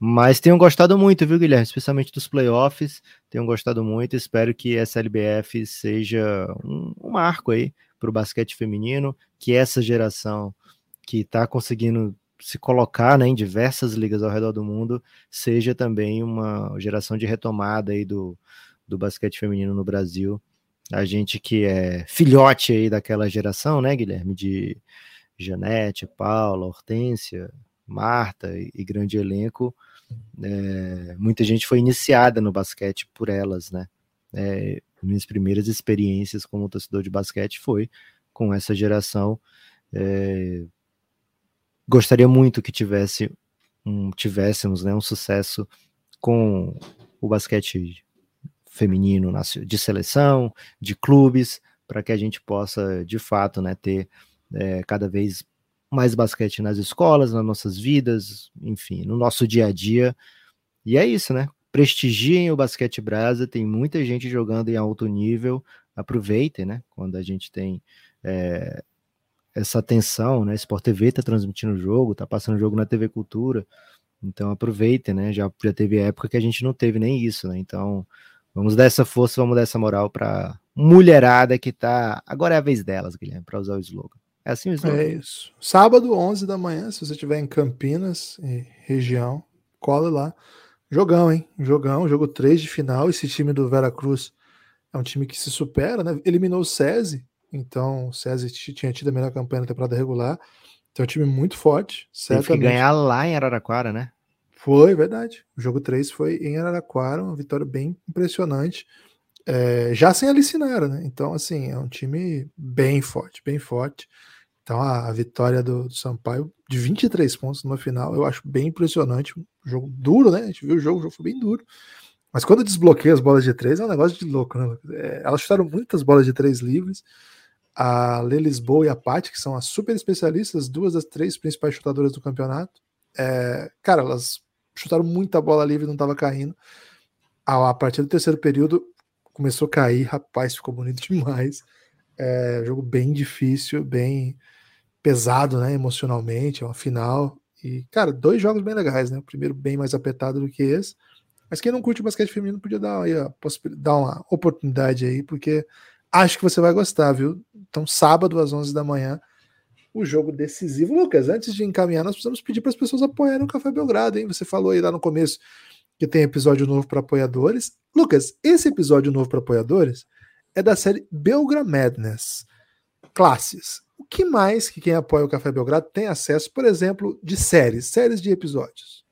Mas tenho gostado muito, viu, Guilherme? Especialmente dos playoffs. Tenho gostado muito. Espero que essa LBF seja um, um marco aí para o basquete feminino, que essa geração que está conseguindo se colocar né, em diversas ligas ao redor do mundo seja também uma geração de retomada aí do, do basquete feminino no Brasil. A gente que é filhote aí daquela geração, né, Guilherme, de Janete, Paula, Hortência, Marta e, e grande elenco, é, muita gente foi iniciada no basquete por elas, né? É, minhas primeiras experiências como torcedor de basquete foi com essa geração. É, gostaria muito que tivesse um, tivéssemos né, um sucesso com o basquete feminino de seleção, de clubes, para que a gente possa de fato né, ter é, cada vez mais basquete nas escolas, nas nossas vidas, enfim, no nosso dia a dia. E é isso, né? prestigiem o basquete brasa, tem muita gente jogando em alto nível, aproveitem, né? Quando a gente tem é, essa atenção, né? Sport TV tá transmitindo o jogo, tá passando o jogo na TV Cultura, então aproveitem, né? Já, já teve época que a gente não teve nem isso, né? Então vamos dar essa força, vamos dar essa moral para mulherada que tá. Agora é a vez delas, Guilherme, para usar o slogan. É assim o slogan? É isso. Sábado, 11 da manhã, se você estiver em Campinas, região, cola lá. Jogão, hein? Jogão, jogo 3 de final. Esse time do Veracruz é um time que se supera, né? Eliminou o SESI, então o SESI tinha tido a melhor campanha na temporada regular. Então é um time muito forte. Teve que ganhar lá em Araraquara, né? Foi, verdade. O jogo 3 foi em Araraquara, uma vitória bem impressionante. É, já sem Alicinara, né? Então, assim, é um time bem forte, bem forte. Então, a, a vitória do, do, Sampaio de 23 pontos numa final, eu acho bem impressionante. Um jogo duro, né? A gente viu o jogo, o jogo foi bem duro. Mas quando desbloqueia as bolas de três, é um negócio de louco, né? É, elas chutaram muitas bolas de três livres. A Lê Lisboa e a Paty, que são as super especialistas, duas das três principais chutadoras do campeonato. É, cara, elas chutaram muita bola livre, não estava caindo. A, a partir do terceiro período, começou a cair, rapaz, ficou bonito demais. É, jogo bem difícil, bem pesado, né, emocionalmente, é uma final. E, cara, dois jogos bem legais, né? O primeiro bem mais apertado do que esse. Mas quem não curte basquete feminino podia dar, aí, a dar uma oportunidade aí, porque acho que você vai gostar, viu? Então, sábado às 11 da manhã, o jogo decisivo. Lucas, antes de encaminhar, nós precisamos pedir para as pessoas apoiarem o Café Belgrado, hein? Você falou aí lá no começo que tem episódio novo para apoiadores. Lucas, esse episódio novo para apoiadores é da série Belgra Madness. Classes o que mais que quem apoia o Café Belgrado tem acesso, por exemplo, de séries, séries de episódios?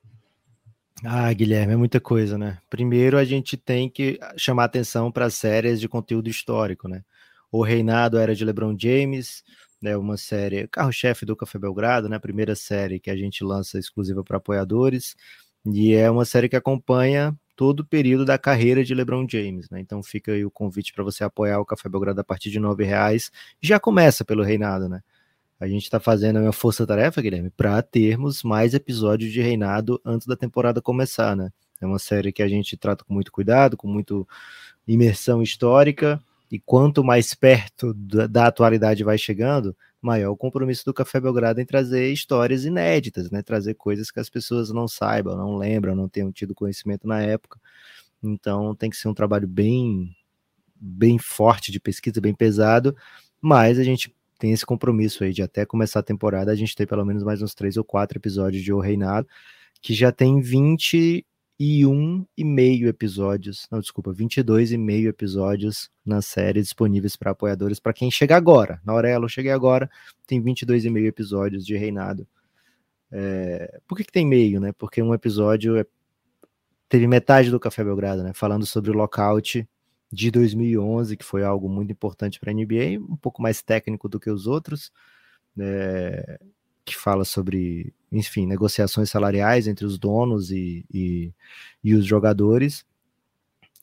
Ah, Guilherme, é muita coisa, né? Primeiro a gente tem que chamar atenção para séries de conteúdo histórico, né? O Reinado era de LeBron James, né? Uma série carro-chefe do Café Belgrado, né? Primeira série que a gente lança exclusiva para apoiadores e é uma série que acompanha todo o período da carreira de LeBron James, né? Então fica aí o convite para você apoiar o Café Belgrado a partir de nove reais. Já começa pelo Reinado, né? A gente está fazendo uma força-tarefa, Guilherme, para termos mais episódios de Reinado antes da temporada começar, né? É uma série que a gente trata com muito cuidado, com muito imersão histórica, e quanto mais perto da atualidade vai chegando, maior o compromisso do Café Belgrado em trazer histórias inéditas, né? Trazer coisas que as pessoas não saibam, não lembram, não tenham tido conhecimento na época. Então tem que ser um trabalho bem, bem forte de pesquisa, bem pesado, mas a gente tem esse compromisso aí de até começar a temporada a gente ter pelo menos mais uns três ou quatro episódios de O Reinado, que já tem 20 e um e meio episódios, não, desculpa, 22 e meio episódios na série disponíveis para apoiadores, para quem chega agora. Na Aurelo, eu cheguei agora, tem 22 e meio episódios de Reinado. É, por que, que tem meio, né? Porque um episódio é, teve metade do Café Belgrado, né? Falando sobre o lockout de 2011, que foi algo muito importante para a NBA, um pouco mais técnico do que os outros. É, que fala sobre, enfim, negociações salariais entre os donos e, e, e os jogadores.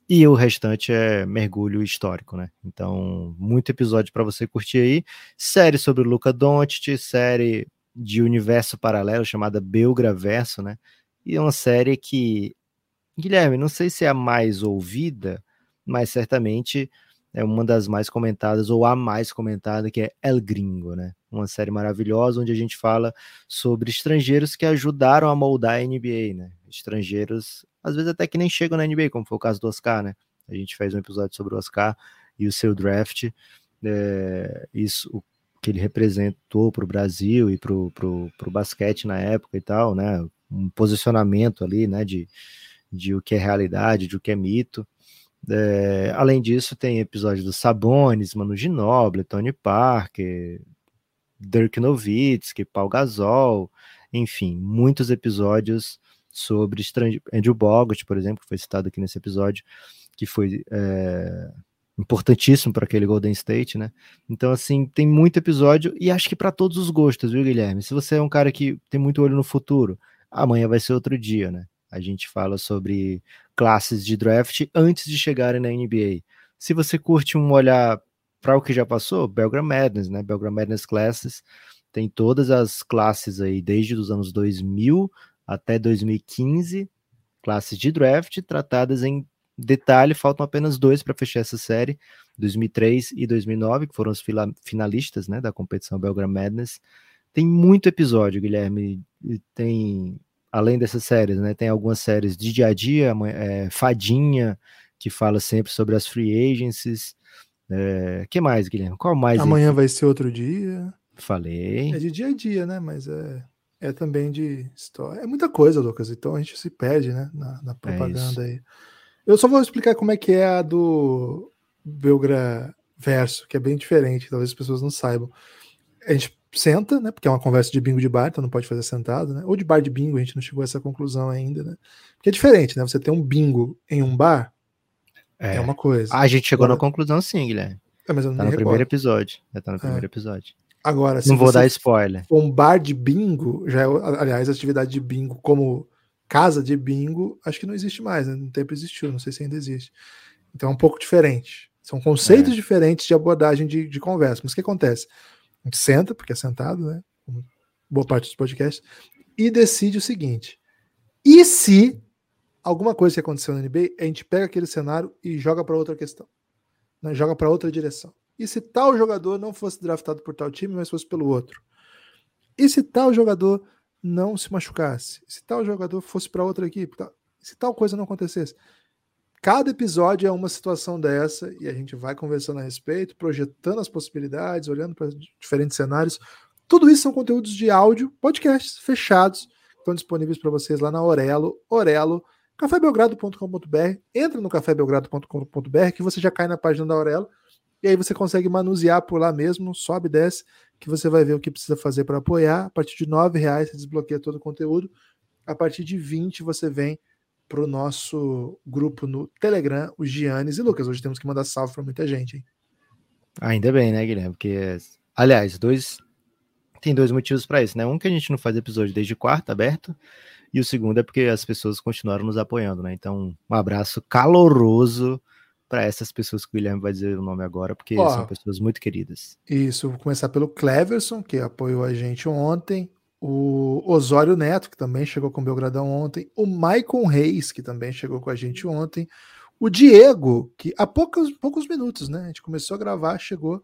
E o restante é mergulho histórico, né? Então, muito episódio para você curtir aí. Série sobre o Luca Doncic, série de universo paralelo chamada Belgraverso, né? E é uma série que, Guilherme, não sei se é a mais ouvida, mas certamente é uma das mais comentadas, ou a mais comentada, que é El Gringo, né? Uma série maravilhosa onde a gente fala sobre estrangeiros que ajudaram a moldar a NBA, né? Estrangeiros, às vezes até que nem chegam na NBA, como foi o caso do Oscar, né? A gente fez um episódio sobre o Oscar e o seu draft. É, isso, o que ele representou para o Brasil e para o basquete na época e tal, né? Um posicionamento ali, né? De, de o que é realidade, de o que é mito. É, além disso, tem episódios do Sabonis, Manu Ginóbili, Tony Parker, Dirk Nowitzki, Paul Gasol, enfim, muitos episódios sobre. Andrew Bogut, por exemplo, que foi citado aqui nesse episódio, que foi é, importantíssimo para aquele Golden State, né? Então, assim, tem muito episódio e acho que para todos os gostos, viu, Guilherme? Se você é um cara que tem muito olho no futuro, amanhã vai ser outro dia, né? A gente fala sobre classes de draft antes de chegarem na NBA. Se você curte um olhar para o que já passou, Belgram Madness, né? Belgram Madness Classes tem todas as classes aí, desde os anos 2000 até 2015, classes de draft tratadas em detalhe. Faltam apenas dois para fechar essa série, 2003 e 2009, que foram os finalistas né, da competição Belgram Madness. Tem muito episódio, Guilherme. Tem além dessas séries, né? Tem algumas séries de dia a dia, é, Fadinha, que fala sempre sobre as free agencies. É, que mais, Guilherme? Qual mais? Amanhã aí? vai ser outro dia. Falei. É de dia a dia, né? Mas é, é também de história. É muita coisa, Lucas. Então a gente se perde, né? Na, na é propaganda é aí. Eu só vou explicar como é que é a do Belgra Verso, que é bem diferente, talvez as pessoas não saibam. A gente senta, né? Porque é uma conversa de bingo de bar, então não pode fazer sentado, né? Ou de bar de bingo, a gente não chegou a essa conclusão ainda, né? Porque é diferente, né? Você ter um bingo em um bar é, é uma coisa. a gente chegou Agora... na conclusão sim, Guilherme. É, mas eu não tá no recordo. primeiro episódio. Já tá no é. primeiro é. episódio. Agora, não vou dar spoiler. Um bar de bingo, já é, aliás, atividade de bingo como casa de bingo, acho que não existe mais, né? No tempo existiu, não sei se ainda existe. Então é um pouco diferente. São conceitos é. diferentes de abordagem de, de conversa. Mas o que acontece? A gente senta, porque é sentado, né? Boa parte dos podcasts, e decide o seguinte: e se alguma coisa que aconteceu na NBA, a gente pega aquele cenário e joga para outra questão, né? joga para outra direção. E se tal jogador não fosse draftado por tal time, mas fosse pelo outro? E se tal jogador não se machucasse? Se tal jogador fosse para outra equipe? Se tal coisa não acontecesse? Cada episódio é uma situação dessa e a gente vai conversando a respeito, projetando as possibilidades, olhando para diferentes cenários. Tudo isso são conteúdos de áudio, podcasts fechados, estão disponíveis para vocês lá na Orelo, Orelo, cafébelgrado.com.br. Entra no cafébelgrado.com.br que você já cai na página da Orelo e aí você consegue manusear por lá mesmo, sobe e desce, que você vai ver o que precisa fazer para apoiar. A partir de R$ reais você desbloqueia todo o conteúdo. A partir de 20 você vem para o nosso grupo no Telegram, o Giannis e Lucas. Hoje temos que mandar salve para muita gente. Hein? Ainda bem, né, Guilherme? Porque, aliás, dois tem dois motivos para isso, né? Um que a gente não faz episódio desde quarta aberto, e o segundo é porque as pessoas continuaram nos apoiando, né? Então, um abraço caloroso para essas pessoas que o Guilherme vai dizer o nome agora, porque Ó, são pessoas muito queridas. Isso, vou começar pelo Cleverson, que apoiou a gente ontem, o Osório Neto, que também chegou com o Belgradão ontem, o Maicon Reis, que também chegou com a gente ontem, o Diego, que há poucos, poucos minutos, né? A gente começou a gravar, chegou.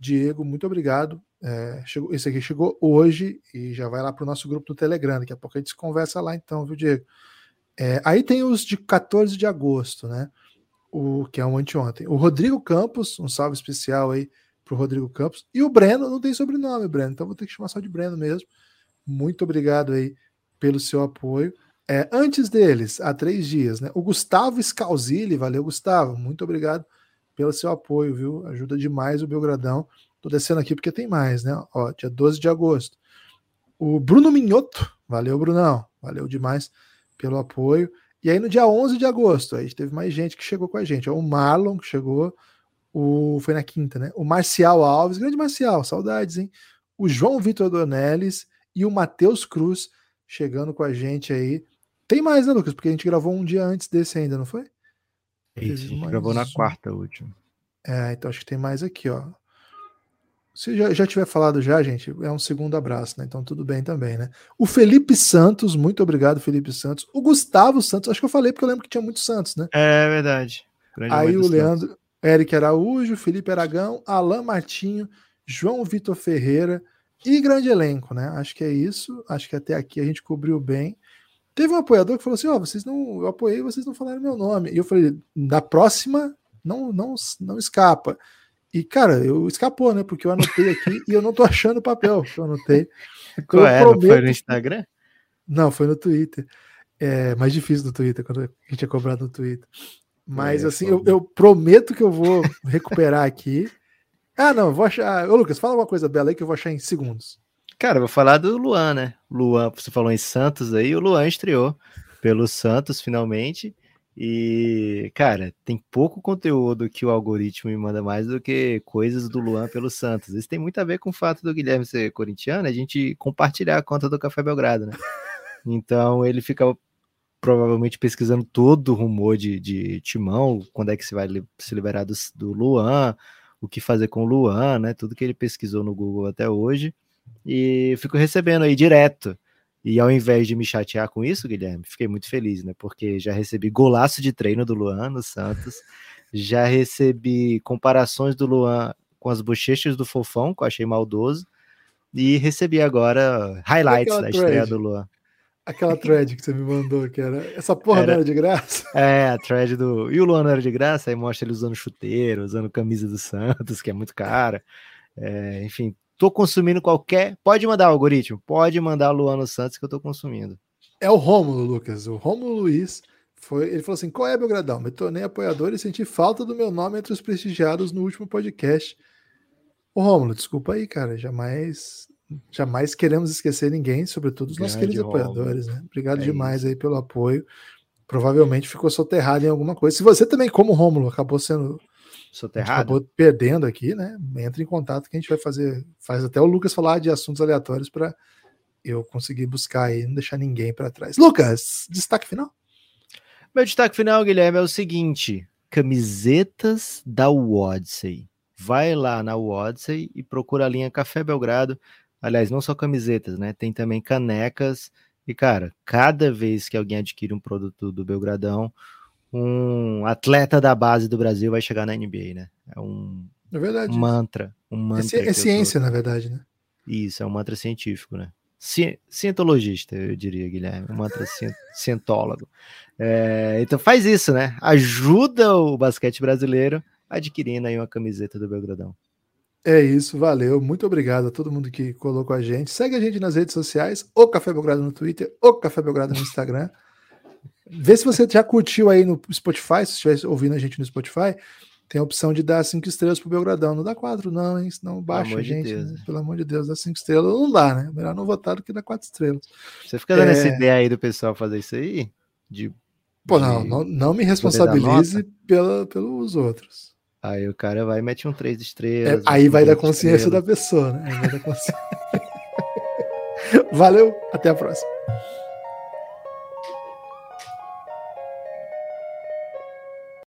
Diego, muito obrigado. É, chegou, esse aqui chegou hoje e já vai lá para o nosse grupo do Telegram. Daqui a pouco a gente conversa lá, então, viu, Diego? É, aí tem os de 14 de agosto, né? O que é um anteontem. O Rodrigo Campos, um salve especial aí para o Rodrigo Campos. E o Breno, não tem sobrenome, Breno, então vou ter que chamar só de Breno mesmo. Muito obrigado aí pelo seu apoio. É, antes deles, há três dias, né? O Gustavo Scalzilli, valeu, Gustavo. Muito obrigado pelo seu apoio, viu? Ajuda demais o Belgradão. Tô descendo aqui porque tem mais, né? Ó, dia 12 de agosto. O Bruno Minhoto, valeu, Brunão. Valeu demais pelo apoio. E aí no dia 11 de agosto, aí teve mais gente que chegou com a gente. Ó, o Marlon, que chegou, o foi na quinta, né? O Marcial Alves, grande Marcial, saudades, hein? O João Vitor Donelis e o Matheus Cruz chegando com a gente aí. Tem mais, né, Lucas? Porque a gente gravou um dia antes desse ainda, não foi? Eita, a gente gravou na quarta última. É, então acho que tem mais aqui, ó. Se já, já tiver falado já, gente, é um segundo abraço, né? Então tudo bem também, né? O Felipe Santos, muito obrigado, Felipe Santos. O Gustavo Santos, acho que eu falei porque eu lembro que tinha muitos Santos, né? É verdade. Grande Aí o Leandro. Eric Araújo, Felipe Aragão, Alain Martinho, João Vitor Ferreira e grande elenco, né? Acho que é isso. Acho que até aqui a gente cobriu bem. Teve um apoiador que falou assim: Ó, oh, vocês não. Eu apoiei, vocês não falaram meu nome. E eu falei: na próxima, não, não, não escapa. E, cara, eu escapou, né? Porque eu anotei aqui e eu não tô achando o papel que eu anotei. Qual é? Prometo... Não foi no Instagram? Não, foi no Twitter. É mais difícil no Twitter, quando a gente é cobrado no Twitter. Mas, é, assim, eu, eu, prometo que eu vou recuperar aqui. Ah, não, vou achar. Ô, Lucas, fala uma coisa bela aí que eu vou achar em segundos. Cara, eu vou falar do Luan, né? Luan, você falou em Santos aí, o Luan estreou pelo Santos finalmente. E, cara, tem pouco conteúdo que o algoritmo me manda mais do que coisas do Luan pelo Santos. Isso tem muito a ver com o fato do Guilherme ser corintiano, a gente compartilhar a conta do Café Belgrado, né? Então ele fica provavelmente pesquisando todo o rumor de, de Timão, quando é que se vai se liberar do, do Luan, o que fazer com o Luan, né? Tudo que ele pesquisou no Google até hoje. E fico recebendo aí direto e ao invés de me chatear com isso, Guilherme, fiquei muito feliz, né? Porque já recebi golaço de treino do Luan no Santos, já recebi comparações do Luan com as bochechas do Fofão, que eu achei maldoso, e recebi agora highlights da estreia do Luan. Aquela thread que você me mandou, que era. Essa porra era, não era de graça? É, a thread do. E o Luan não era de graça? Aí mostra ele usando chuteiro, usando camisa do Santos, que é muito cara. É, enfim, tô consumindo qualquer. Pode mandar o algoritmo, pode mandar o Luano Santos que eu tô consumindo. É o Rômulo, Lucas. O Rômulo Luiz foi. Ele falou assim: qual é, Belgradão? Me tornei apoiador e senti falta do meu nome entre os prestigiados no último podcast. Ô, Rômulo, desculpa aí, cara. Jamais. Jamais queremos esquecer ninguém, sobretudo os nossos queridos apoiadores, né? Obrigado é demais isso. aí pelo apoio. Provavelmente ficou soterrado em alguma coisa. Se você também, como Rômulo, acabou sendo Soterrado. Acabou perdendo aqui, né? Entra em contato que a gente vai fazer. Faz até o Lucas falar de assuntos aleatórios para eu conseguir buscar aí, não deixar ninguém para trás. Lucas, destaque final? Meu destaque final, Guilherme, é o seguinte: camisetas da Wodsey. Vai lá na Wodsey e procura a linha Café Belgrado. Aliás, não só camisetas, né? Tem também canecas. E, cara, cada vez que alguém adquire um produto do Belgradão, um atleta da base do Brasil vai chegar na NBA, né? É um é verdade. mantra. Um mantra é, é ciência, tô... na verdade, né? Isso, é um mantra científico, né? Cientologista, eu diria, Guilherme, um mantra cientólogo. É, então faz isso, né? Ajuda o basquete brasileiro adquirindo aí uma camiseta do Belgradão. É isso, valeu. Muito obrigado a todo mundo que colocou a gente. Segue a gente nas redes sociais, o Café Belgrado no Twitter, o Café Belgrado no Instagram. Vê se você já curtiu aí no Spotify, se estiver ouvindo a gente no Spotify, tem a opção de dar cinco estrelas pro Belgradão. Não dá quatro, não, hein? Senão baixa a gente. De né? Pelo amor de Deus, dá cinco estrelas. Não dá, né? Melhor não votar do que dar quatro estrelas. Você fica dando é... essa ideia aí do pessoal fazer isso aí? De, Pô, não, não, não me responsabilize pela, pelos outros. Aí o cara vai e mete um três estrelas. É, aí vai da consciência estrelas. da pessoa, né? Aí vai da consciência. Valeu, até a próxima.